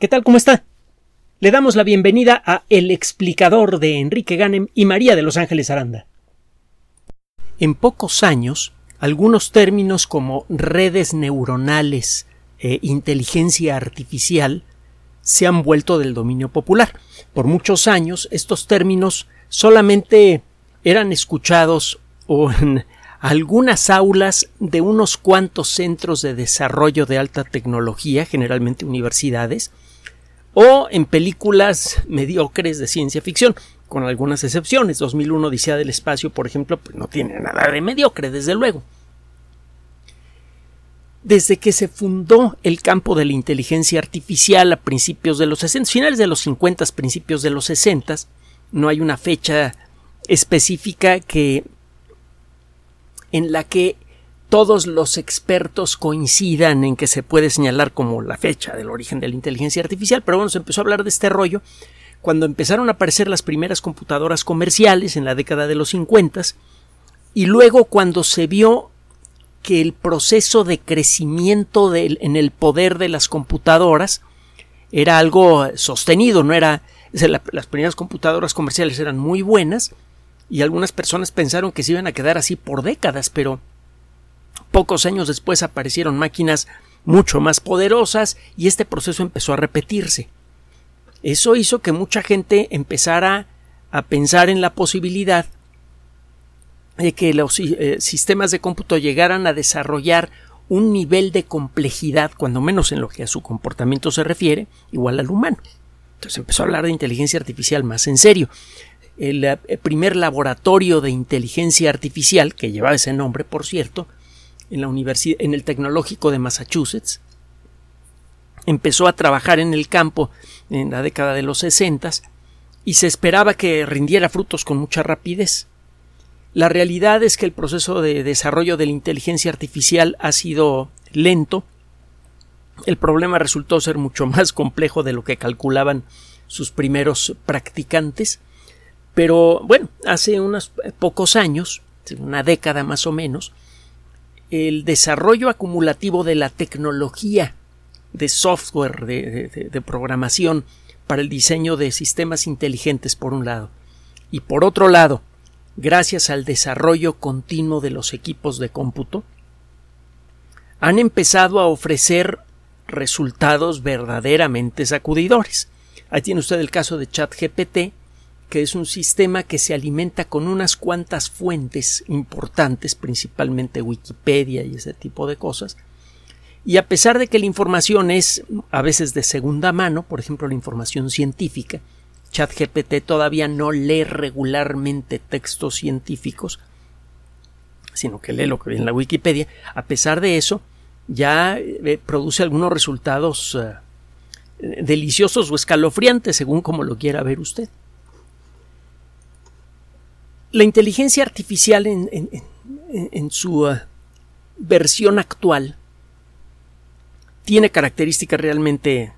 ¿Qué tal? ¿Cómo está? Le damos la bienvenida a El explicador de Enrique Ganem y María de Los Ángeles Aranda. En pocos años, algunos términos como redes neuronales e inteligencia artificial se han vuelto del dominio popular. Por muchos años, estos términos solamente eran escuchados en algunas aulas de unos cuantos centros de desarrollo de alta tecnología, generalmente universidades, o en películas mediocres de ciencia ficción, con algunas excepciones. 2001 Odisea del Espacio, por ejemplo, pues no tiene nada de mediocre, desde luego. Desde que se fundó el campo de la inteligencia artificial a principios de los 60, finales de los 50, principios de los 60, no hay una fecha específica que en la que todos los expertos coincidan en que se puede señalar como la fecha del origen de la inteligencia artificial, pero bueno, se empezó a hablar de este rollo cuando empezaron a aparecer las primeras computadoras comerciales en la década de los 50 y luego cuando se vio que el proceso de crecimiento en el poder de las computadoras era algo sostenido, no era las primeras computadoras comerciales eran muy buenas y algunas personas pensaron que se iban a quedar así por décadas, pero Pocos años después aparecieron máquinas mucho más poderosas y este proceso empezó a repetirse. Eso hizo que mucha gente empezara a pensar en la posibilidad de que los eh, sistemas de cómputo llegaran a desarrollar un nivel de complejidad, cuando menos en lo que a su comportamiento se refiere, igual al humano. Entonces empezó a hablar de inteligencia artificial más en serio. El, el eh, primer laboratorio de inteligencia artificial, que llevaba ese nombre, por cierto, en la en el tecnológico de Massachusetts. Empezó a trabajar en el campo en la década de los 60 y se esperaba que rindiera frutos con mucha rapidez. La realidad es que el proceso de desarrollo de la inteligencia artificial ha sido lento. El problema resultó ser mucho más complejo de lo que calculaban sus primeros practicantes. Pero bueno, hace unos pocos años, una década más o menos, el desarrollo acumulativo de la tecnología de software, de, programación para el diseño de sistemas inteligentes, por un lado, y por otro lado, gracias al desarrollo continuo de los equipos de cómputo, han empezado a ofrecer resultados verdaderamente sacudidores. Ahí tiene usted el caso de ChatGPT, que es un sistema que se alimenta con unas cuantas fuentes importantes, principalmente Wikipedia y ese tipo de cosas, y a pesar de que la información es a veces de segunda mano, por ejemplo la información científica, ChatGPT todavía no lee regularmente textos científicos, sino que lee lo que viene en la Wikipedia, a pesar de eso, ya eh, produce algunos resultados eh, deliciosos o escalofriantes, según como lo quiera ver usted. La inteligencia artificial en, su uh, versión actual tiene características realmente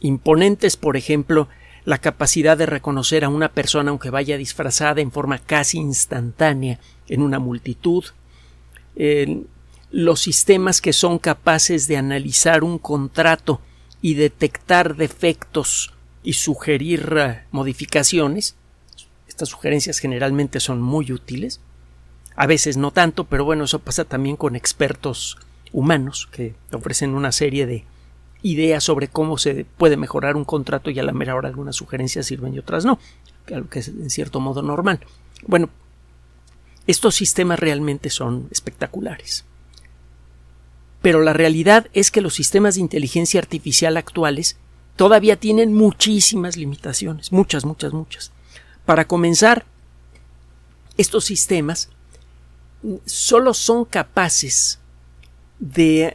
imponentes, por ejemplo, la capacidad de reconocer a una persona aunque vaya disfrazada en forma casi instantánea en una multitud, los sistemas que son capaces de analizar un contrato y detectar defectos y sugerir uh, modificaciones, estas sugerencias generalmente son muy útiles. A veces no tanto, pero bueno, eso pasa también con expertos humanos que ofrecen una serie de ideas sobre cómo se puede mejorar un contrato y a la mera hora algunas sugerencias sirven y otras no, algo que es en cierto modo normal. Bueno, estos sistemas realmente son espectaculares. Pero la realidad es que los sistemas de inteligencia artificial actuales todavía tienen muchísimas limitaciones, muchas, muchas, muchas. Para comenzar, estos sistemas solo son capaces de,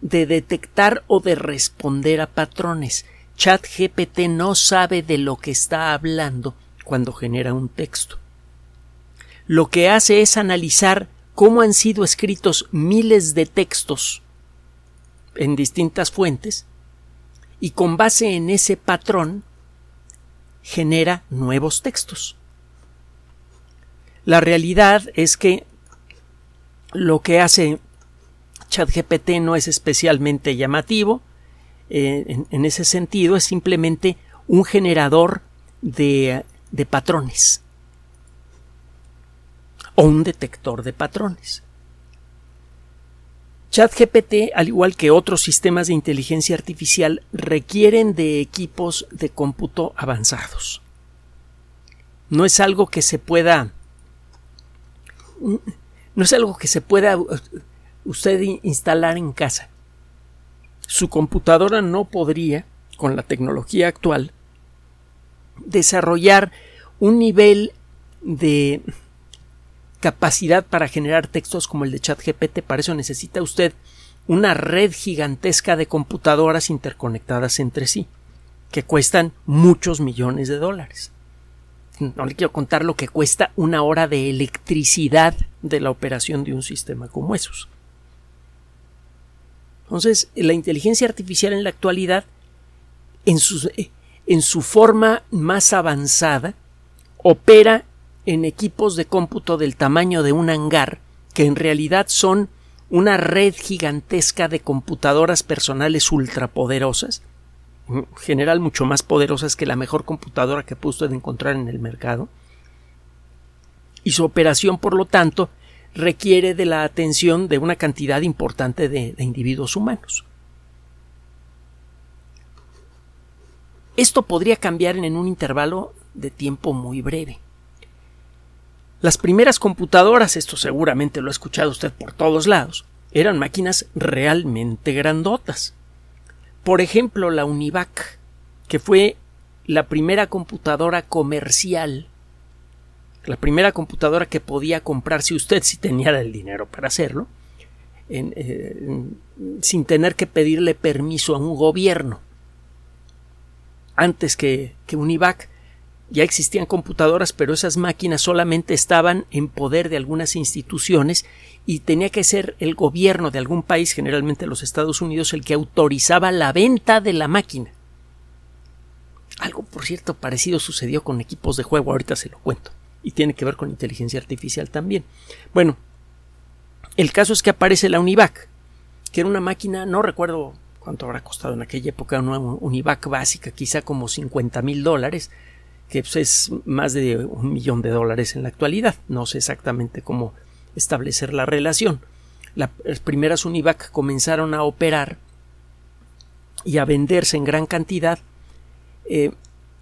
de, detectar o de responder a patrones. ChatGPT no sabe de lo que está hablando cuando genera un texto. Lo que hace es analizar cómo han sido escritos miles de textos en distintas fuentes y con base en ese patrón genera nuevos textos. La realidad es que lo que hace ChatGPT no es especialmente llamativo, eh, en, ese sentido es simplemente un generador de, de patrones o un detector de patrones. ChatGPT, al igual que otros sistemas de inteligencia artificial, requieren de equipos de cómputo avanzados. No es algo que se pueda no es algo que se pueda usted instalar en casa. Su computadora no podría, con la tecnología actual, desarrollar un nivel de capacidad para generar textos como el de ChatGPT. Para eso necesita usted una red gigantesca de computadoras interconectadas entre sí, que cuestan muchos millones de dólares. No le quiero contar lo que cuesta una hora de electricidad de la operación de un sistema como esos. Entonces, la inteligencia artificial en la actualidad, en su, en su forma más avanzada, opera en equipos de cómputo del tamaño de un hangar, que en realidad son una red gigantesca de computadoras personales ultrapoderosas, en general mucho más poderosas que la mejor computadora que pudo encontrar en el mercado, y su operación, por lo tanto, requiere de la atención de una cantidad importante de individuos humanos. Esto podría cambiar en un intervalo de tiempo muy breve. Las primeras computadoras, esto seguramente lo ha escuchado usted por todos lados, eran máquinas realmente grandotas. Por ejemplo, la Univac, que fue la primera computadora comercial, la primera computadora que podía comprarse usted si tenía el dinero para hacerlo, eh, sin tener que pedirle permiso a un gobierno. Antes que, que Univac, ya existían computadoras, pero esas máquinas solamente estaban en poder de algunas instituciones y tenía que ser el gobierno de algún país, generalmente los Estados Unidos, el que autorizaba la venta de la máquina. Algo, por cierto, parecido sucedió con equipos de juego, ahorita se lo cuento, y tiene que ver con inteligencia artificial también. Bueno, el caso es que aparece la Univac, que era una máquina, no recuerdo cuánto habrá costado en aquella época, una Univac básica, quizá como 50 mil dólares, que pues, es más de un millón de dólares en la actualidad. No sé exactamente cómo establecer la relación. las primeras Univac comenzaron a operar y a venderse en gran cantidad eh,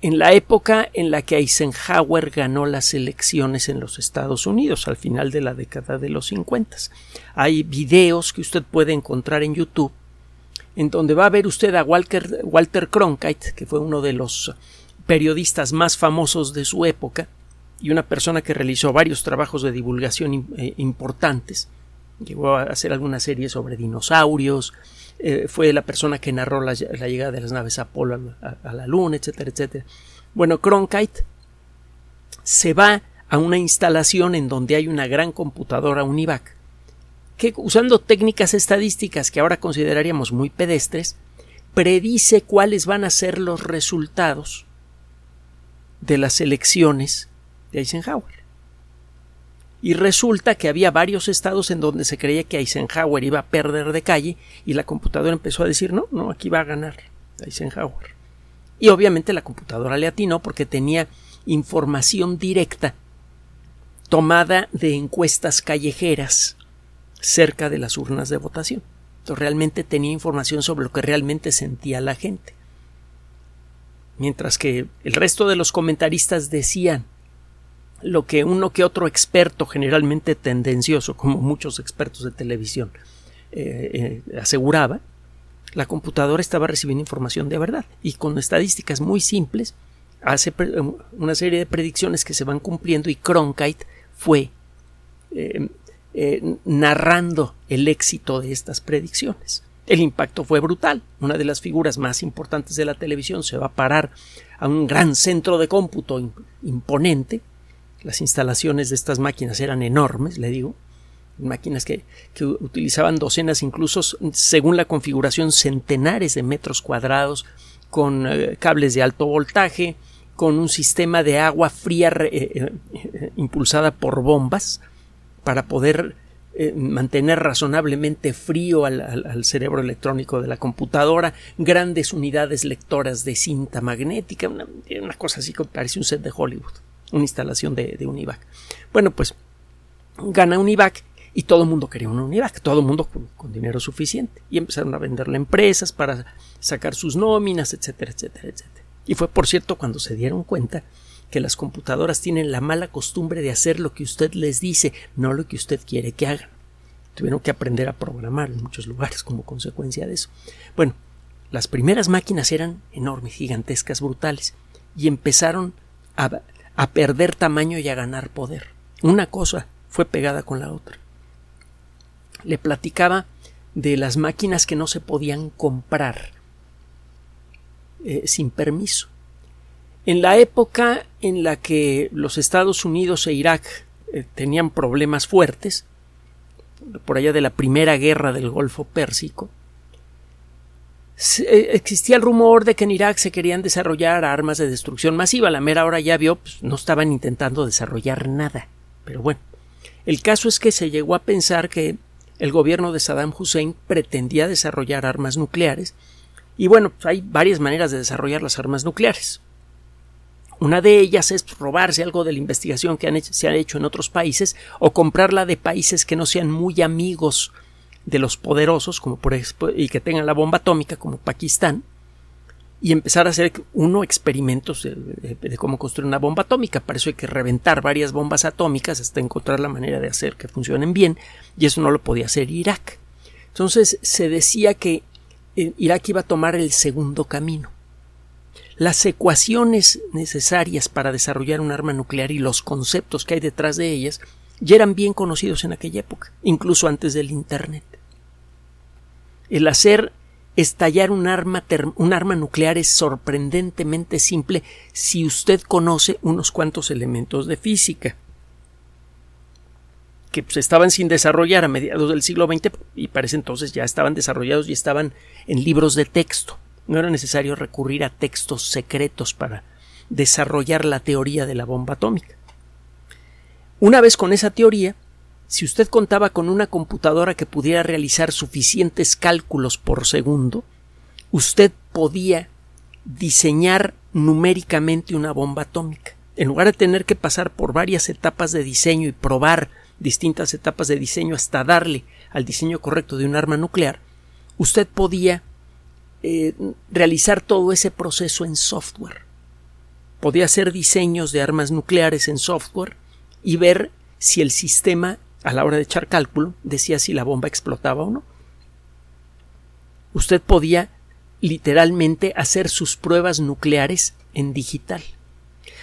en la época en la que Eisenhower ganó las elecciones en los Estados Unidos, al final de la década de los 50. Hay videos que usted puede encontrar en YouTube en donde va a ver usted a Walter, Walter Cronkite, que fue uno de los periodistas más famosos de su época y una persona que realizó varios trabajos de divulgación eh, importantes. Llegó a hacer alguna serie sobre dinosaurios, eh, fue la persona que narró la, llegada de las naves Apolo a, la Luna, etcétera, etcétera. Bueno, Cronkite se va a una instalación en donde hay una gran computadora Univac que usando técnicas estadísticas que ahora consideraríamos muy pedestres, predice cuáles van a ser los resultados de las elecciones de Eisenhower. Y resulta que había varios estados en donde se creía que Eisenhower iba a perder de calle y la computadora empezó a decir no, no, aquí va a ganar Eisenhower. Y obviamente la computadora le atinó porque tenía información directa tomada de encuestas callejeras cerca de las urnas de votación. Entonces realmente tenía información sobre lo que realmente sentía la gente mientras que el resto de los comentaristas decían lo que uno que otro experto, generalmente tendencioso, como muchos expertos de televisión, eh, eh, aseguraba, la computadora estaba recibiendo información de verdad y con estadísticas muy simples hace una serie de predicciones que se van cumpliendo y Cronkite fue eh, narrando el éxito de estas predicciones. El impacto fue brutal. Una de las figuras más importantes de la televisión se va a parar a un gran centro de cómputo imponente. Las instalaciones de estas máquinas eran enormes, le digo. Máquinas que, utilizaban docenas, incluso según la configuración, centenares de metros cuadrados, con eh, cables de alto voltaje, con un sistema de agua fría eh, eh, impulsada por bombas para poder eh, mantener razonablemente frío al, cerebro electrónico de la computadora, grandes unidades lectoras de cinta magnética, una, cosa así que parece un set de Hollywood, una instalación de, de Univac. Bueno, pues gana Univac y todo el mundo quería un Univac, todo el mundo con, dinero suficiente. Y empezaron a venderle empresas para sacar sus nóminas, etcétera, etcétera, etcétera. Y fue, por cierto, cuando se dieron cuenta que las computadoras tienen la mala costumbre de hacer lo que usted les dice, no lo que usted quiere que hagan. Tuvieron que aprender a programar en muchos lugares como consecuencia de eso. Bueno, las primeras máquinas eran enormes, gigantescas, brutales, y empezaron a, a perder tamaño y a ganar poder. Una cosa fue pegada con la otra. Le platicaba de las máquinas que no se podían comprar eh, sin permiso. En la época en la que los Estados Unidos e Irak eh, tenían problemas fuertes, por allá de la primera guerra del Golfo Pérsico, eh, existía el rumor de que en Irak se querían desarrollar armas de destrucción masiva. La mera hora ya vio, pues, no estaban intentando desarrollar nada. Pero bueno, el caso es que se llegó a pensar que el gobierno de Saddam Hussein pretendía desarrollar armas nucleares y bueno, pues, hay varias maneras de desarrollar las armas nucleares. Una de ellas es robarse algo de la investigación que se ha hecho en otros países o comprarla de países que no sean muy amigos de los poderosos, como por y que tengan la bomba atómica, como Pakistán, y empezar a hacer uno experimentos de, cómo construir una bomba atómica. Para eso hay que reventar varias bombas atómicas hasta encontrar la manera de hacer que funcionen bien, y eso no lo podía hacer Irak. Entonces se decía que eh, Irak iba a tomar el segundo camino las ecuaciones necesarias para desarrollar un arma nuclear y los conceptos que hay detrás de ellas ya eran bien conocidos en aquella época, incluso antes del Internet. El hacer estallar un arma, un arma nuclear es sorprendentemente simple si usted conoce unos cuantos elementos de física que pues, estaban sin desarrollar a mediados del siglo XX y parece entonces ya estaban desarrollados y estaban en libros de texto. No era necesario recurrir a textos secretos para desarrollar la teoría de la bomba atómica. Una vez con esa teoría, si usted contaba con una computadora que pudiera realizar suficientes cálculos por segundo, usted podía diseñar numéricamente una bomba atómica. En lugar de tener que pasar por varias etapas de diseño y probar distintas etapas de diseño hasta darle al diseño correcto de un arma nuclear, usted podía eh, realizar todo ese proceso en software. Podía hacer diseños de armas nucleares en software y ver si el sistema, a la hora de echar cálculo, decía si la bomba explotaba o no. Usted podía literalmente hacer sus pruebas nucleares en digital.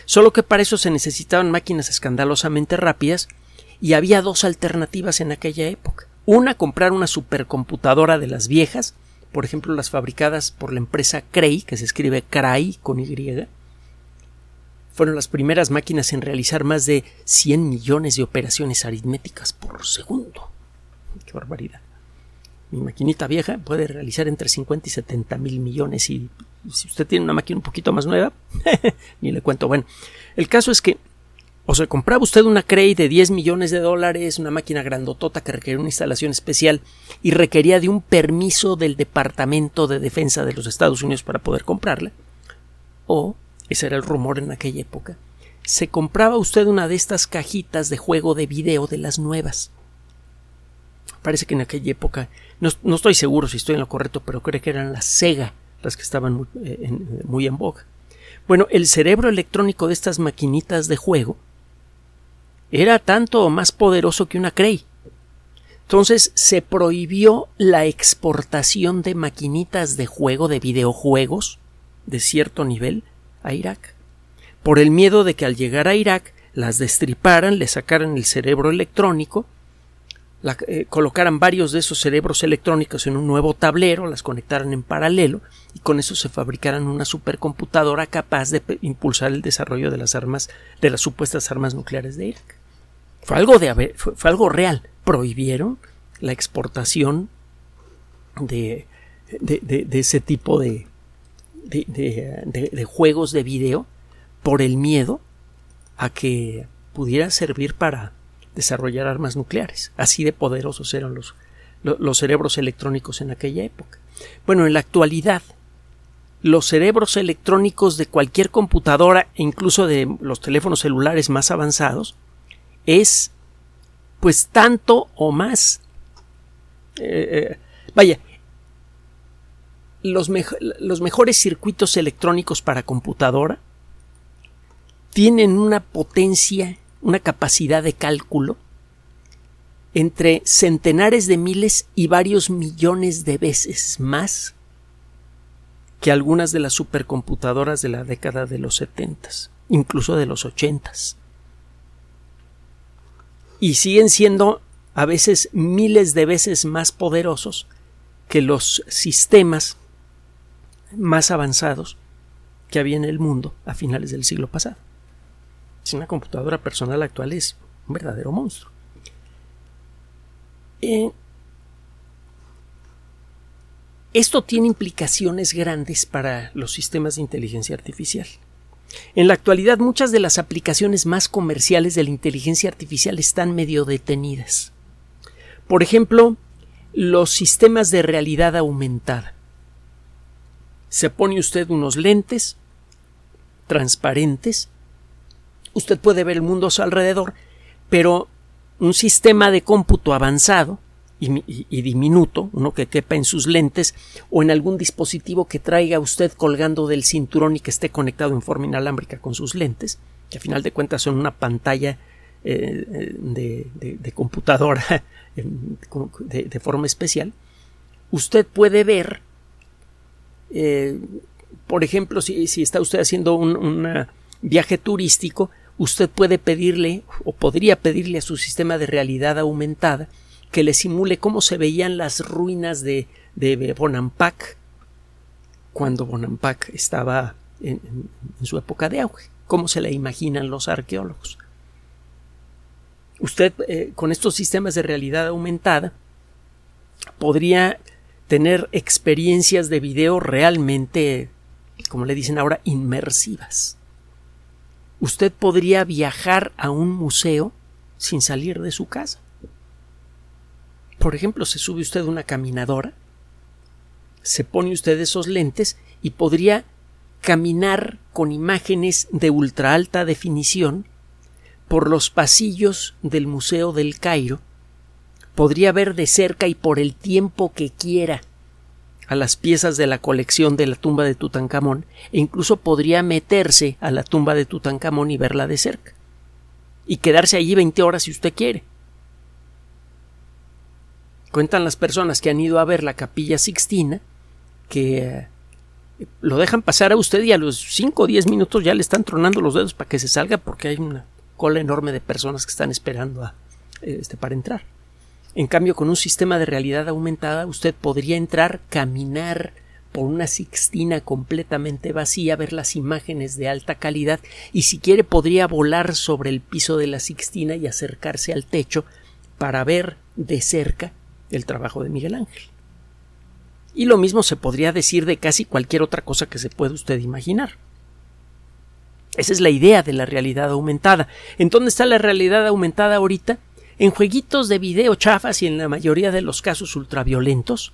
Solo que para eso se necesitaban máquinas escandalosamente rápidas y había dos alternativas en aquella época. Una, comprar una supercomputadora de las viejas por ejemplo las fabricadas por la empresa Cray, que se escribe Cray con Y, fueron las primeras máquinas en realizar más de 100 millones de operaciones aritméticas por segundo. ¡Qué barbaridad! Mi maquinita vieja puede realizar entre 50 y 70 mil millones y si usted tiene una máquina un poquito más nueva, ni le cuento. Bueno, el caso es que o se compraba usted una Cray de 10 millones de dólares, una máquina grandotota que requería una instalación especial y requería de un permiso del Departamento de Defensa de los Estados Unidos para poder comprarla, o, ese era el rumor en aquella época, se compraba usted una de estas cajitas de juego de video de las nuevas. Parece que en aquella época, no, estoy seguro si estoy en lo correcto, pero creo que eran las Sega las que estaban muy, eh, muy en boga. Bueno, el cerebro electrónico de estas maquinitas de juego era tanto o más poderoso que una Cray. Entonces se prohibió la exportación de maquinitas de juego de videojuegos de cierto nivel a Irak, por el miedo de que al llegar a Irak las destriparan, le sacaran el cerebro electrónico, eh, colocaran varios de esos cerebros electrónicos en un nuevo tablero, las conectaran en paralelo y con eso se fabricaran una supercomputadora capaz de impulsar el desarrollo de las armas, de las supuestas armas nucleares de Irak. Fue algo, de, fue, algo real. Prohibieron la exportación de, de, ese tipo de, de, juegos de video por el miedo a que pudiera servir para desarrollar armas nucleares. Así de poderosos eran los, los cerebros electrónicos en aquella época. Bueno, en la actualidad, los cerebros electrónicos de cualquier computadora e incluso de los teléfonos celulares más avanzados es pues tanto o más. Eh, eh, vaya, los, los mejores circuitos electrónicos para computadora tienen una potencia, una capacidad de cálculo entre centenares de miles y varios millones de veces más que algunas de las supercomputadoras de la década de los setentas, incluso de los ochentas. Y siguen siendo a veces miles de veces más poderosos que los sistemas más avanzados que había en el mundo a finales del siglo pasado. Si una computadora personal actual es un verdadero monstruo. Eh, esto tiene implicaciones grandes para los sistemas de inteligencia artificial. En la actualidad muchas de las aplicaciones más comerciales de la inteligencia artificial están medio detenidas. Por ejemplo, los sistemas de realidad aumentada. Se pone usted unos lentes transparentes, usted puede ver el mundo a su alrededor, pero un sistema de cómputo avanzado y, diminuto, uno que quepa en sus lentes o en algún dispositivo que traiga usted colgando del cinturón y que esté conectado en forma inalámbrica con sus lentes, que a final de cuentas son una pantalla eh, de, computadora de, forma especial, usted puede ver, eh, por ejemplo, si, está usted haciendo un viaje turístico, usted puede pedirle o podría pedirle a su sistema de realidad aumentada que le simule cómo se veían las ruinas de, de Bonampak cuando Bonampak estaba en, su época de auge, cómo se le imaginan los arqueólogos. Usted eh, con estos sistemas de realidad aumentada podría tener experiencias de video realmente, como le dicen ahora, inmersivas usted podría viajar a un museo sin salir de su casa. Por ejemplo, se sube usted una caminadora, se pone usted esos lentes y podría caminar con imágenes de ultra alta definición por los pasillos del Museo del Cairo, podría ver de cerca y por el tiempo que quiera a las piezas de la colección de la tumba de Tutankamón e incluso podría meterse a la tumba de Tutankamón y verla de cerca y quedarse allí 20 horas si usted quiere. Cuentan las personas que han ido a ver la capilla Sixtina que eh, lo dejan pasar a usted y a los 5 o 10 minutos ya le están tronando los dedos para que se salga porque hay una cola enorme de personas que están esperando a, este, para entrar. En cambio, con un sistema de realidad aumentada, usted podría entrar, caminar por una Sixtina completamente vacía, ver las imágenes de alta calidad y si quiere podría volar sobre el piso de la Sixtina y acercarse al techo para ver de cerca el trabajo de Miguel Ángel. Y lo mismo se podría decir de casi cualquier otra cosa que se pueda usted imaginar. Esa es la idea de la realidad aumentada. ¿En dónde está la realidad aumentada ahorita? en jueguitos de video chafas y en la mayoría de los casos ultraviolentos,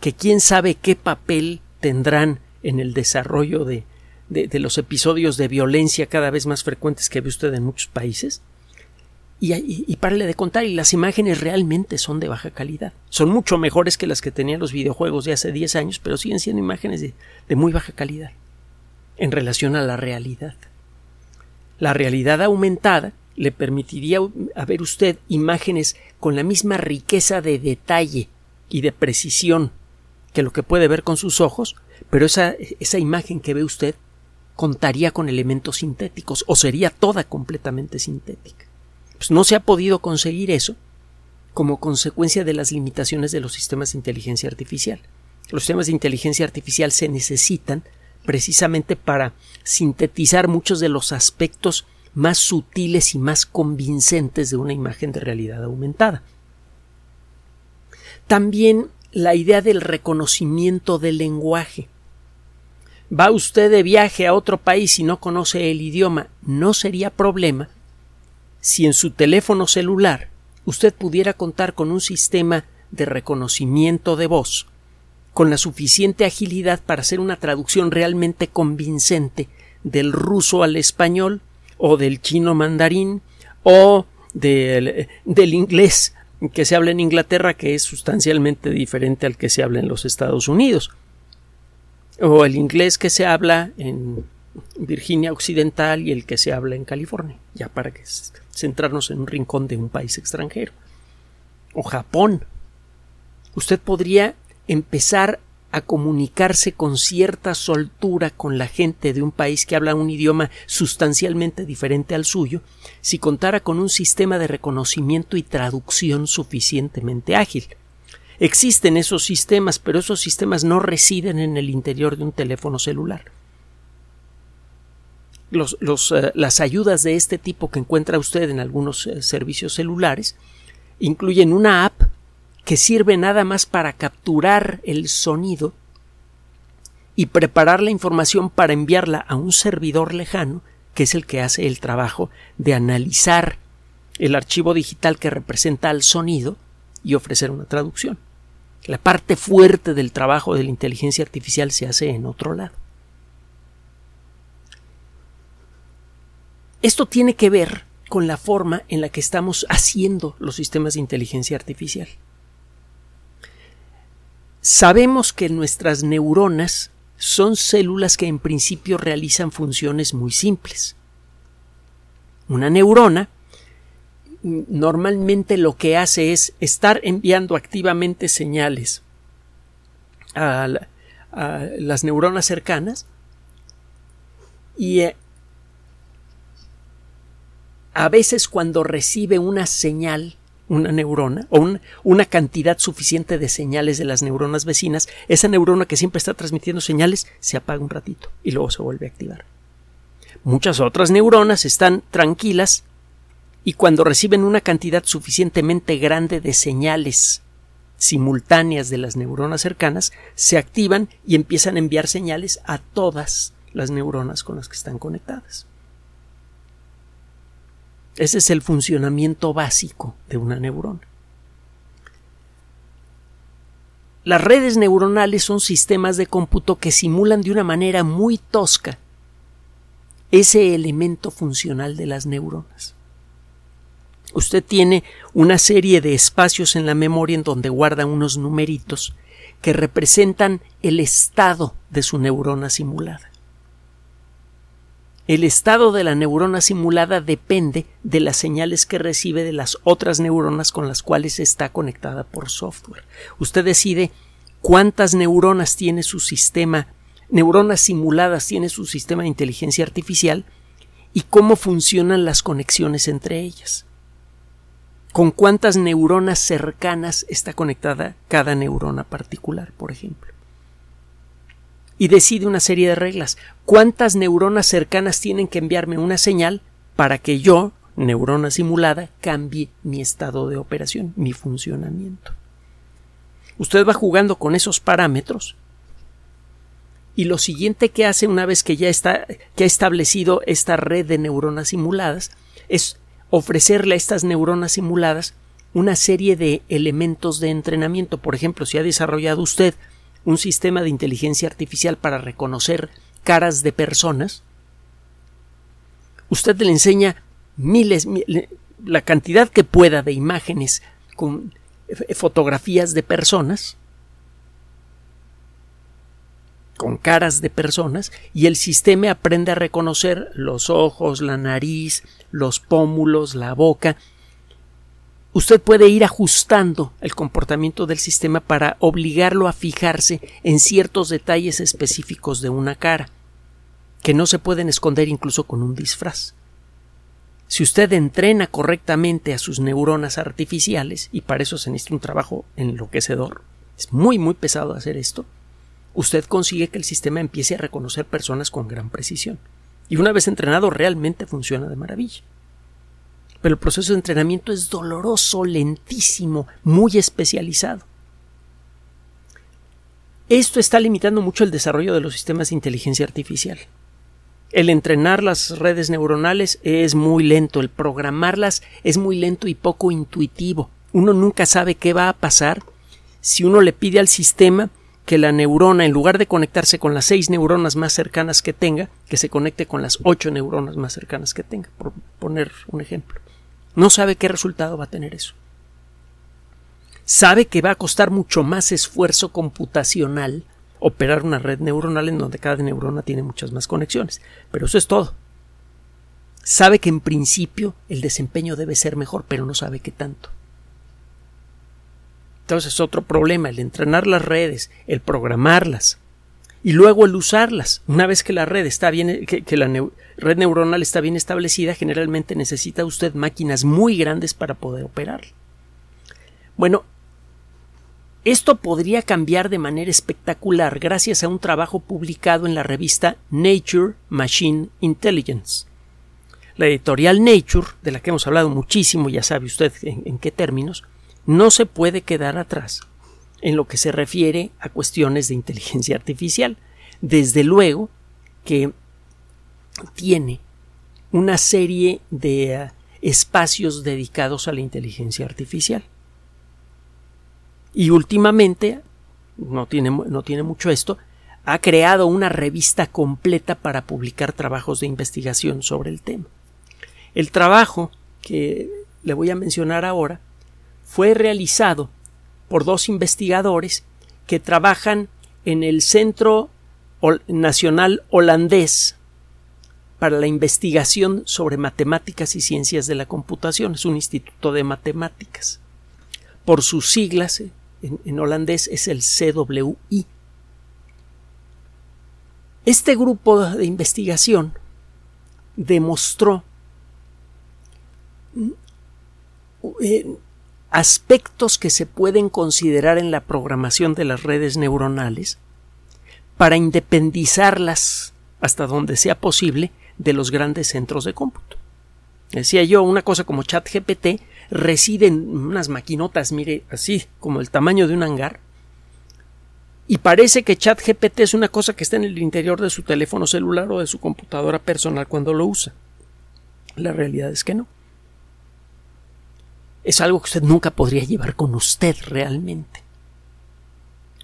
que quién sabe qué papel tendrán en el desarrollo de, de, los episodios de violencia cada vez más frecuentes que ve usted en muchos países. Y, y, párale de contar, y las imágenes realmente son de baja calidad. Son mucho mejores que las que tenían los videojuegos de hace 10 años, pero siguen siendo imágenes de, muy baja calidad en relación a la realidad. La realidad aumentada le permitiría ver usted imágenes con la misma riqueza de detalle y de precisión que lo que puede ver con sus ojos, pero esa imagen que ve usted contaría con elementos sintéticos o sería toda completamente sintética. Pues no se ha podido conseguir eso como consecuencia de las limitaciones de los sistemas de inteligencia artificial. Los sistemas de inteligencia artificial se necesitan precisamente para sintetizar muchos de los aspectos más sutiles y más convincentes de una imagen de realidad aumentada. También la idea del reconocimiento del lenguaje. Va usted de viaje a otro país y no conoce el idioma, no sería problema si en su teléfono celular usted pudiera contar con un sistema de reconocimiento de voz con la suficiente agilidad para hacer una traducción realmente convincente del ruso al español o del chino mandarín o del, inglés que se habla en Inglaterra que es sustancialmente diferente al que se habla en los Estados Unidos o el inglés que se habla en Virginia Occidental y el que se habla en California, ya para que centrarnos en un rincón de un país extranjero. O Japón. Usted podría empezar a comunicarse con cierta soltura con la gente de un país que habla un idioma sustancialmente diferente al suyo si contara con un sistema de reconocimiento y traducción suficientemente ágil. Existen esos sistemas, pero esos sistemas no residen en el interior de un teléfono celular. Eh, las ayudas de este tipo que encuentra usted en algunos eh, servicios celulares incluyen una app que sirve nada más para capturar el sonido y preparar la información para enviarla a un servidor lejano que es el que hace el trabajo de analizar el archivo digital que representa al sonido y ofrecer una traducción. La parte fuerte del trabajo de la inteligencia artificial se hace en otro lado. Esto tiene que ver con la forma en la que estamos haciendo los sistemas de inteligencia artificial. Sabemos que nuestras neuronas son células que en principio realizan funciones muy simples. Una neurona normalmente lo que hace es estar enviando activamente señales a, las neuronas cercanas y eh, a veces cuando recibe una señal, una neurona, o una cantidad suficiente de señales de las neuronas vecinas, esa neurona que siempre está transmitiendo señales se apaga un ratito y luego se vuelve a activar. Muchas otras neuronas están tranquilas y cuando reciben una cantidad suficientemente grande de señales simultáneas de las neuronas cercanas, se activan y empiezan a enviar señales a todas las neuronas con las que están conectadas. Ese es el funcionamiento básico de una neurona. Las redes neuronales son sistemas de cómputo que simulan de una manera muy tosca ese elemento funcional de las neuronas. Usted tiene una serie de espacios en la memoria en donde guarda unos numeritos que representan el estado de su neurona simulada. El estado de la neurona simulada depende de las señales que recibe de las otras neuronas con las cuales está conectada por software. Usted decide cuántas neuronas tiene su sistema, neuronas simuladas tiene su sistema de inteligencia artificial y cómo funcionan las conexiones entre ellas. Con cuántas neuronas cercanas está conectada cada neurona particular, por ejemplo y decide una serie de reglas. ¿Cuántas neuronas cercanas tienen que enviarme una señal para que yo, neurona simulada, cambie mi estado de operación, mi funcionamiento? Usted va jugando con esos parámetros y lo siguiente que hace una vez que ya está que ha establecido esta red de neuronas simuladas es ofrecerle a estas neuronas simuladas una serie de elementos de entrenamiento. Por ejemplo, si ha desarrollado usted un sistema de inteligencia artificial para reconocer caras de personas, usted le enseña miles, la cantidad que pueda de imágenes con fotografías de personas, con caras de personas, y el sistema aprende a reconocer los ojos, la nariz, los pómulos, la boca, usted puede ir ajustando el comportamiento del sistema para obligarlo a fijarse en ciertos detalles específicos de una cara, que no se pueden esconder incluso con un disfraz. Si usted entrena correctamente a sus neuronas artificiales, y para eso se necesita un trabajo enloquecedor, es muy muy pesado hacer esto, usted consigue que el sistema empiece a reconocer personas con gran precisión. Y una vez entrenado realmente funciona de maravilla pero el proceso de entrenamiento es doloroso, lentísimo, muy especializado. Esto está limitando mucho el desarrollo de los sistemas de inteligencia artificial. El entrenar las redes neuronales es muy lento, el programarlas es muy lento y poco intuitivo. Uno nunca sabe qué va a pasar si uno le pide al sistema que la neurona, en lugar de conectarse con las seis neuronas más cercanas que tenga, que se conecte con las ocho neuronas más cercanas que tenga, por poner un ejemplo. No sabe qué resultado va a tener eso. Sabe que va a costar mucho más esfuerzo computacional operar una red neuronal en donde cada neurona tiene muchas más conexiones. Pero eso es todo. Sabe que en principio el desempeño debe ser mejor, pero no sabe qué tanto. Entonces, otro problema, el entrenar las redes, el programarlas y luego el usarlas. Una vez que la red está bien, que, la red neuronal está bien establecida, generalmente necesita usted máquinas muy grandes para poder operar. Bueno, esto podría cambiar de manera espectacular gracias a un trabajo publicado en la revista Nature Machine Intelligence. La editorial Nature, de la que hemos hablado muchísimo, ya sabe usted en qué términos, no se puede quedar atrás en lo que se refiere a cuestiones de inteligencia artificial. Desde luego que tiene una serie de eh, espacios dedicados a la inteligencia artificial. Y últimamente, no tiene, no tiene mucho esto, ha creado una revista completa para publicar trabajos de investigación sobre el tema. El trabajo que le voy a mencionar ahora fue realizado por dos investigadores que trabajan en el Centro Nacional Holandés para la investigación sobre matemáticas y ciencias de la computación. Es un instituto de matemáticas. Por sus siglas eh, en, holandés es el CWI. Este grupo de investigación demostró eh, aspectos que se pueden considerar en la programación de las redes neuronales para independizarlas hasta donde sea posible de los grandes centros de cómputo. Decía yo, una cosa como ChatGPT reside en unas maquinotas, mire, así como el tamaño de un hangar, y parece que ChatGPT es una cosa que está en el interior de su teléfono celular o de su computadora personal cuando lo usa. La realidad es que no es algo que usted nunca podría llevar con usted realmente.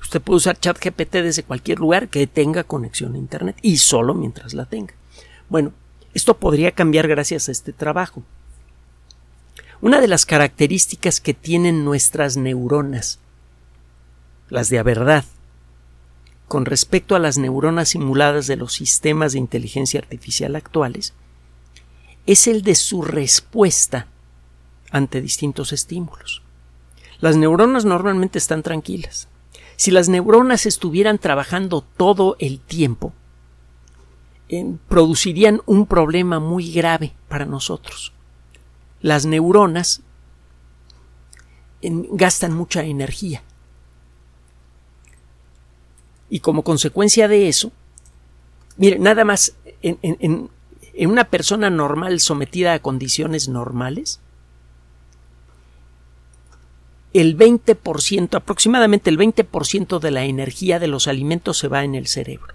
Usted puede usar ChatGPT desde cualquier lugar que tenga conexión a Internet y solo mientras la tenga. Bueno, esto podría cambiar gracias a este trabajo. Una de las características que tienen nuestras neuronas, las de a verdad, con respecto a las neuronas simuladas de los sistemas de inteligencia artificial actuales, es el de su respuesta ante distintos estímulos. Las neuronas normalmente están tranquilas. Si las neuronas estuvieran trabajando todo el tiempo, eh, producirían un problema muy grave para nosotros. Las neuronas gastan mucha energía. Y como consecuencia de eso, mire, nada más en una persona normal sometida a condiciones normales, el 20%, aproximadamente el 20% de la energía de los alimentos se va en el cerebro,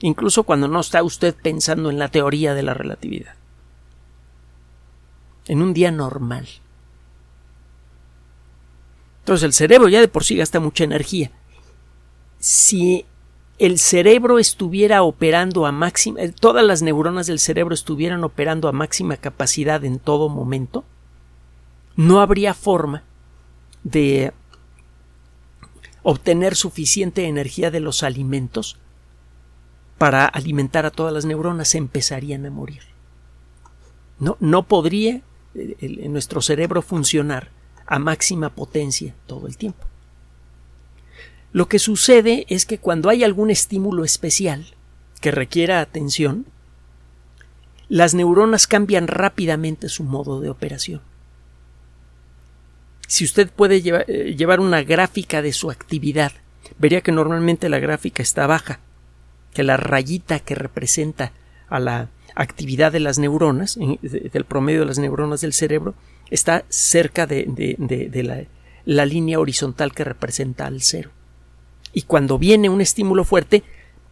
incluso cuando no está usted pensando en la teoría de la relatividad. En un día normal. Entonces el cerebro ya de por sí gasta mucha energía. Si el cerebro estuviera operando a máxima, eh, todas las neuronas del cerebro estuvieran operando a máxima capacidad en todo momento, no habría forma de obtener suficiente energía de los alimentos para alimentar a todas las neuronas empezarían a morir. No, no podría nuestro cerebro funcionar a máxima potencia todo el tiempo. Lo que sucede es que cuando hay algún estímulo especial que requiera atención, las neuronas cambian rápidamente su modo de operación si usted puede eh, llevar, una gráfica de su actividad, vería que normalmente la gráfica está baja, que la rayita que representa a la actividad de las neuronas, del promedio de las neuronas del cerebro, está cerca de, la, línea horizontal que representa al cero. Y cuando viene un estímulo fuerte,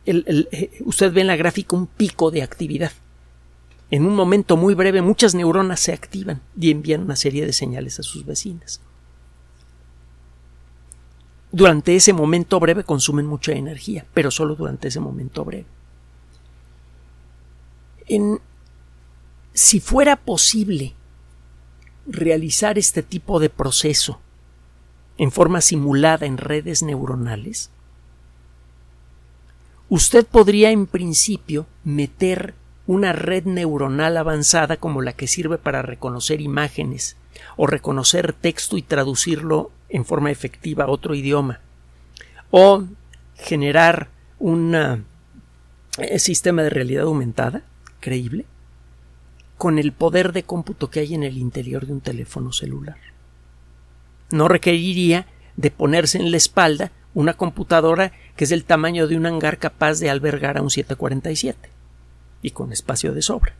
eh, usted ve en la gráfica un pico de actividad. En un momento muy breve muchas neuronas se activan y envían una serie de señales a sus vecinas. Durante ese momento breve consumen mucha energía, pero solo durante ese momento breve. si fuera posible realizar este tipo de proceso en forma simulada en redes neuronales, usted podría en principio meter una red neuronal avanzada como la que sirve para reconocer imágenes o reconocer texto y traducirlo en forma efectiva otro idioma o generar un eh, sistema de realidad aumentada creíble con el poder de cómputo que hay en el interior de un teléfono celular. No requeriría de ponerse en la espalda una computadora que es del tamaño de un hangar capaz de albergar a un 747 y con espacio de sobra,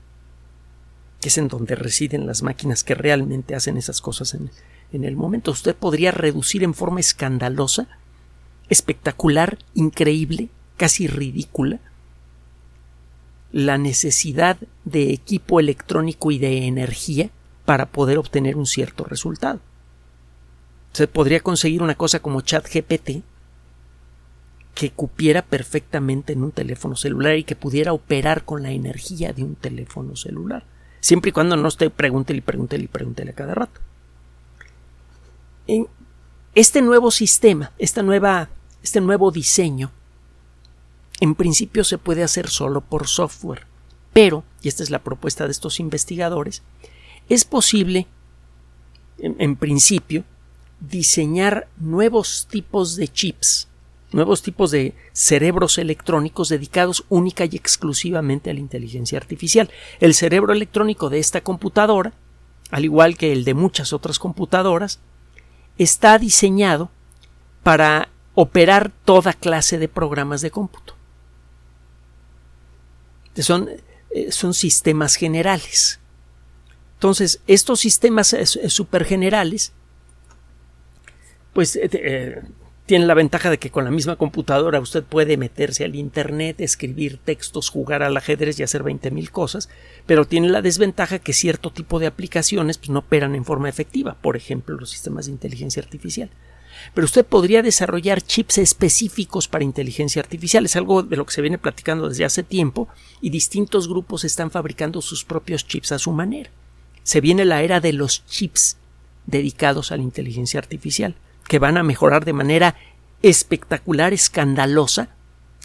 que es en donde residen las máquinas que realmente hacen esas cosas en, en el momento. Usted podría reducir en forma escandalosa, espectacular, increíble, casi ridícula, la necesidad de equipo electrónico y de energía para poder obtener un cierto resultado. Se podría conseguir una cosa como ChatGPT que cupiera perfectamente en un teléfono celular y que pudiera operar con la energía de un teléfono celular, siempre y cuando no esté pregúntele y pregúntele y pregúntele a cada rato. Este nuevo sistema, esta nueva, este nuevo diseño, en principio se puede hacer solo por software, pero, y esta es la propuesta de estos investigadores, es posible, en, principio, diseñar nuevos tipos de chips, nuevos tipos de cerebros electrónicos dedicados única y exclusivamente a la inteligencia artificial. El cerebro electrónico de esta computadora, al igual que el de muchas otras computadoras, está diseñado para operar toda clase de programas de cómputo. Son, eh, son sistemas generales. Entonces, estos sistemas super generales, pues eh, tienen la ventaja de que con la misma computadora usted puede meterse al Internet, escribir textos, jugar al ajedrez y hacer 20.000 cosas, pero tiene la desventaja que cierto tipo de aplicaciones pues, no operan en forma efectiva, por ejemplo, los sistemas de inteligencia artificial pero usted podría desarrollar chips específicos para inteligencia artificial. Es algo de lo que se viene platicando desde hace tiempo y distintos grupos están fabricando sus propios chips a su manera. Se viene la era de los chips dedicados a la inteligencia artificial, que van a mejorar de manera espectacular, escandalosa,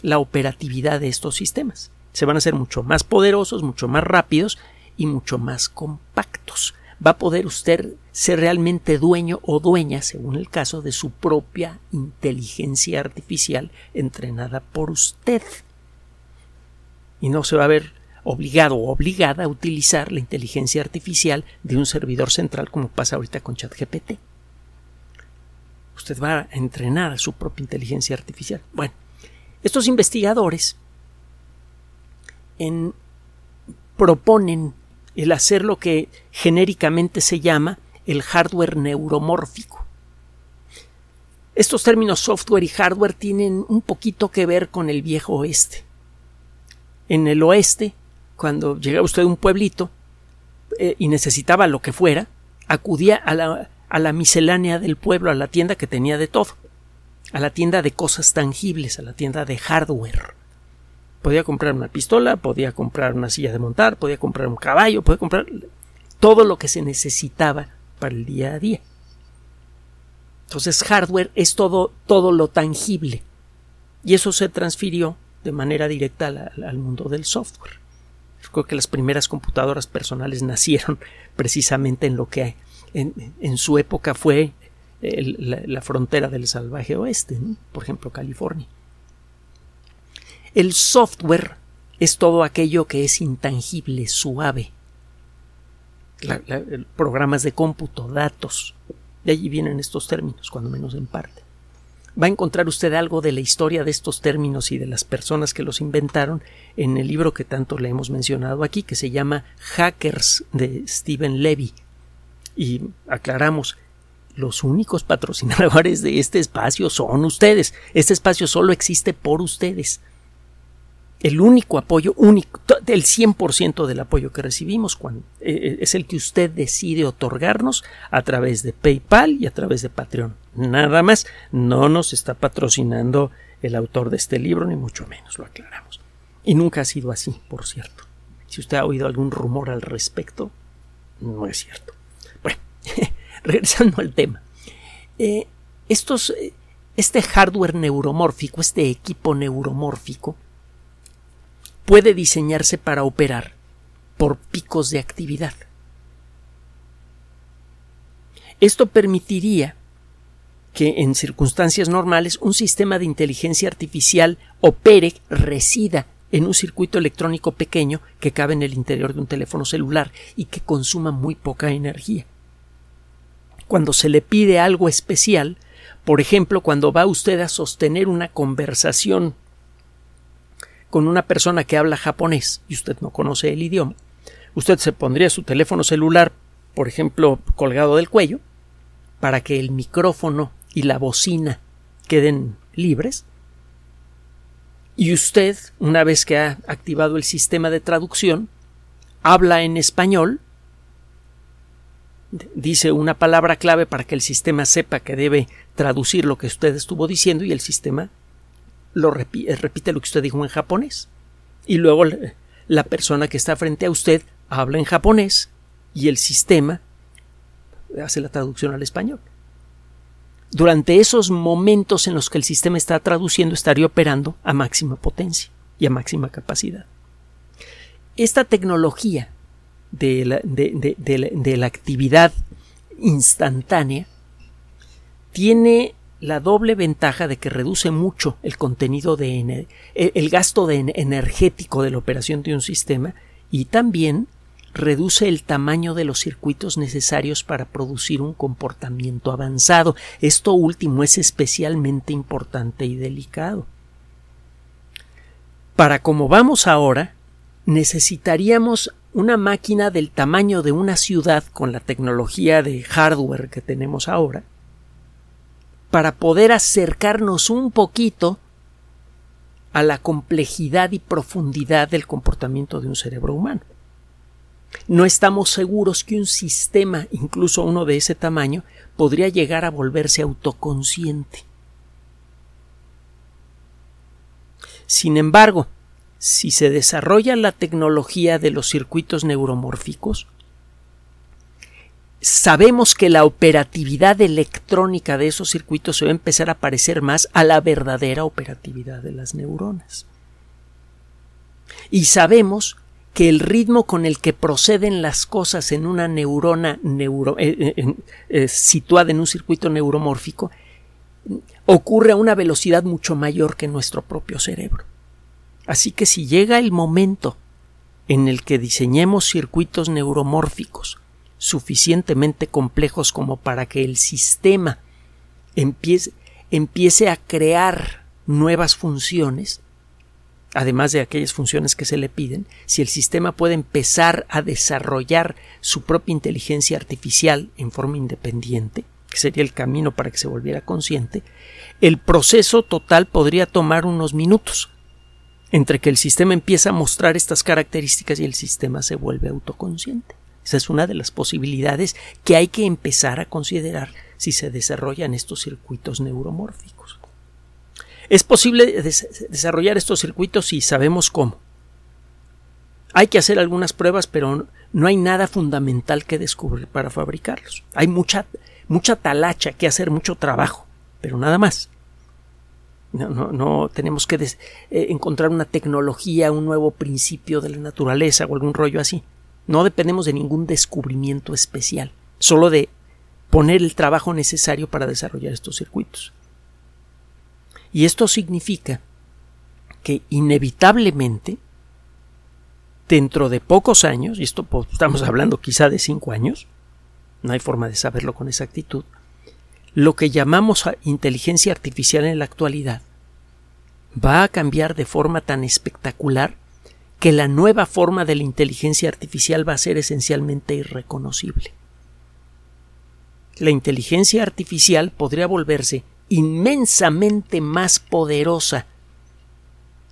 la operatividad de estos sistemas. Se van a hacer mucho más poderosos, mucho más rápidos y mucho más compactos va a poder usted ser realmente dueño o dueña, según el caso, de su propia inteligencia artificial entrenada por usted. Y no se va a ver obligado o obligada a utilizar la inteligencia artificial de un servidor central como pasa ahorita con ChatGPT. Usted va a entrenar su propia inteligencia artificial. Bueno, estos investigadores en, proponen el hacer lo que genéricamente se llama el hardware neuromórfico. Estos términos software y hardware tienen un poquito que ver con el viejo oeste. En el oeste, cuando llegaba usted a un pueblito eh, y necesitaba lo que fuera, acudía a la, a la miscelánea del pueblo, a la tienda que tenía de todo, a la tienda de cosas tangibles, a la tienda de hardware. Podía comprar una pistola, podía comprar una silla de montar, podía comprar un caballo, podía comprar todo lo que se necesitaba para el día a día. Entonces, hardware es todo, todo lo tangible. Y eso se transfirió de manera directa al, mundo del software. Creo que las primeras computadoras personales nacieron precisamente en lo que en, su época fue la, frontera del salvaje oeste, por ejemplo, California. El software es todo aquello que es intangible, suave. programas de cómputo, datos. De allí vienen estos términos, cuando menos en parte. Va a encontrar usted algo de la historia de estos términos y de las personas que los inventaron en el libro que tanto le hemos mencionado aquí, que se llama Hackers de Stephen Levy. Y aclaramos, los únicos patrocinadores de este espacio son ustedes. Este espacio solo existe por ustedes el único apoyo, único, el 100% del apoyo que recibimos eh, eh, es el que usted decide otorgarnos a través de PayPal y a través de Patreon. Nada más, no nos está patrocinando el autor de este libro, ni mucho menos, lo aclaramos. Y nunca ha sido así, por cierto. Si usted ha oído algún rumor al respecto, no es cierto. Regresando al tema. Eh, estos, este hardware neuromórfico, este equipo neuromórfico, puede diseñarse para operar por picos de actividad. Esto permitiría que en circunstancias normales un sistema de inteligencia artificial opere, resida en un circuito electrónico pequeño que cabe en el interior de un teléfono celular y que consuma muy poca energía. Cuando se le pide algo especial, por ejemplo, cuando va usted a sostener una conversación con una persona que habla japonés y usted no conoce el idioma, usted se pondría su teléfono celular, por ejemplo, colgado del cuello, para que el micrófono y la bocina queden libres. Y usted, una vez que ha activado el sistema de traducción, habla en español, dice una palabra clave para que el sistema sepa que debe traducir lo que usted estuvo diciendo y el sistema lo repite, eh, repite lo que usted dijo en japonés. Y luego la persona que está frente a usted habla en japonés y el sistema hace la traducción al español. Durante esos momentos en los que el sistema está traduciendo estaría operando a máxima potencia y a máxima capacidad. Esta tecnología de la, de la actividad instantánea tiene la doble ventaja de que reduce mucho el contenido de el gasto de energético de la operación de un sistema y también reduce el tamaño de los circuitos necesarios para producir un comportamiento avanzado. Esto último es especialmente importante y delicado. Para como vamos ahora, necesitaríamos una máquina del tamaño de una ciudad con la tecnología de hardware que tenemos ahora, para poder acercarnos un poquito a la complejidad y profundidad del comportamiento de un cerebro humano. No estamos seguros que un sistema, incluso uno de ese tamaño, podría llegar a volverse autoconsciente. Sin embargo, si se desarrolla la tecnología de los circuitos neuromórficos, sabemos que la operatividad electrónica de esos circuitos se va a empezar a parecer más a la verdadera operatividad de las neuronas. Y sabemos que el ritmo con el que proceden las cosas en una neurona eh, eh, eh, situada en un circuito neuromórfico ocurre a una velocidad mucho mayor que nuestro propio cerebro. Así que si llega el momento en el que diseñemos circuitos neuromórficos suficientemente complejos como para que el sistema empiece, a crear nuevas funciones, además de aquellas funciones que se le piden, si el sistema puede empezar a desarrollar su propia inteligencia artificial en forma independiente, que sería el camino para que se volviera consciente, el proceso total podría tomar unos minutos, entre que el sistema empieza a mostrar estas características y el sistema se vuelve autoconsciente. Esa es una de las posibilidades que hay que empezar a considerar si se desarrollan estos circuitos neuromórficos. Es posible desarrollar estos circuitos si sabemos cómo. Hay que hacer algunas pruebas, pero no hay nada fundamental que descubrir para fabricarlos. Hay mucha, mucha talacha que hacer, mucho trabajo, pero nada más. No, no, tenemos que eh, encontrar una tecnología, un nuevo principio de la naturaleza o algún rollo así. No dependemos de ningún descubrimiento especial, solo de poner el trabajo necesario para desarrollar estos circuitos. Y esto significa que inevitablemente, dentro de pocos años, y esto estamos hablando quizá de cinco años, no hay forma de saberlo con exactitud, lo que llamamos inteligencia artificial en la actualidad va a cambiar de forma tan espectacular que la nueva forma de la inteligencia artificial va a ser esencialmente irreconocible. La inteligencia artificial podría volverse inmensamente más poderosa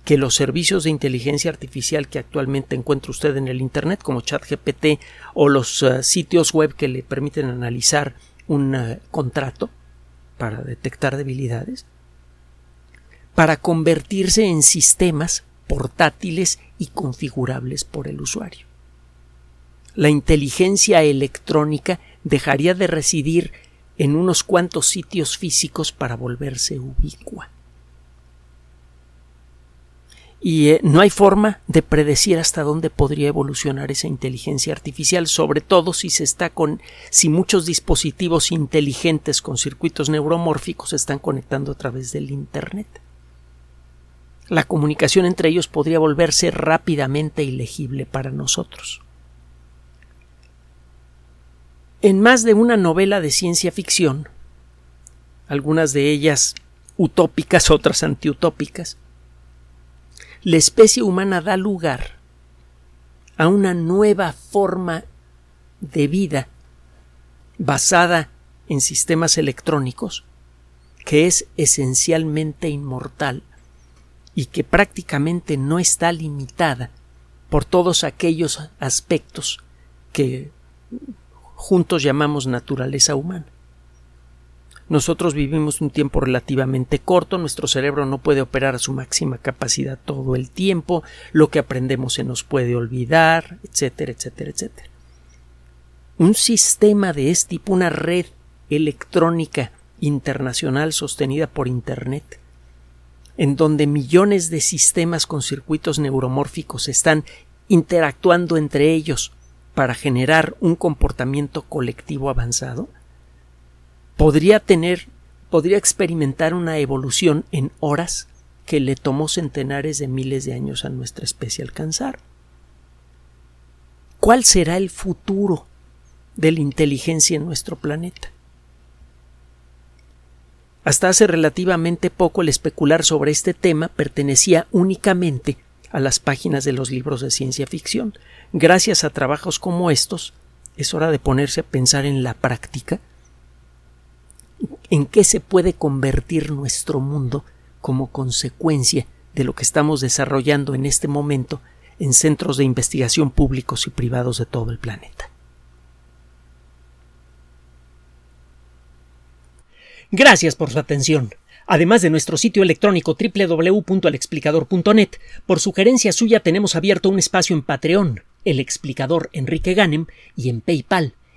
que los servicios de inteligencia artificial que actualmente encuentra usted en el Internet, como ChatGPT o los uh, sitios web que le permiten analizar un contrato para detectar debilidades, para convertirse en sistemas portátiles y configurables por el usuario. La inteligencia electrónica dejaría de residir en unos cuantos sitios físicos para volverse ubicua. Y eh, no hay forma de predecir hasta dónde podría evolucionar esa inteligencia artificial, sobre todo si se está con si muchos dispositivos inteligentes con circuitos neuromórficos se están conectando a través del internet. La comunicación entre ellos podría volverse rápidamente ilegible para nosotros. En más de una novela de ciencia ficción, algunas de ellas utópicas, otras antiutópicas, la especie humana da lugar a una nueva forma de vida basada en sistemas electrónicos que es esencialmente inmortal y que prácticamente no está limitada por todos aquellos aspectos que juntos llamamos naturaleza humana. Nosotros vivimos un tiempo relativamente corto, nuestro cerebro no puede operar a su máxima capacidad todo el tiempo, lo que aprendemos se nos puede olvidar, etcétera, etcétera, etcétera. Un sistema de este tipo, una red electrónica internacional sostenida por Internet, en donde millones de sistemas con circuitos neuromórficos están interactuando entre ellos para generar un comportamiento colectivo avanzado, podría tener, podría experimentar una evolución en horas que le tomó centenares de miles de años a nuestra especie alcanzar. ¿Cuál será el futuro de la inteligencia en nuestro planeta? Hasta hace relativamente poco el especular sobre este tema pertenecía únicamente a las páginas de los libros de ciencia ficción. Gracias a trabajos como estos, es hora de ponerse a pensar en la práctica en qué se puede convertir nuestro mundo como consecuencia de lo que estamos desarrollando en este momento en centros de investigación públicos y privados de todo el planeta. Gracias por su atención. Además de nuestro sitio electrónico www.alexplicador.net, por sugerencia suya tenemos abierto un espacio en Patreon, el explicador Enrique Ganem, y en PayPal,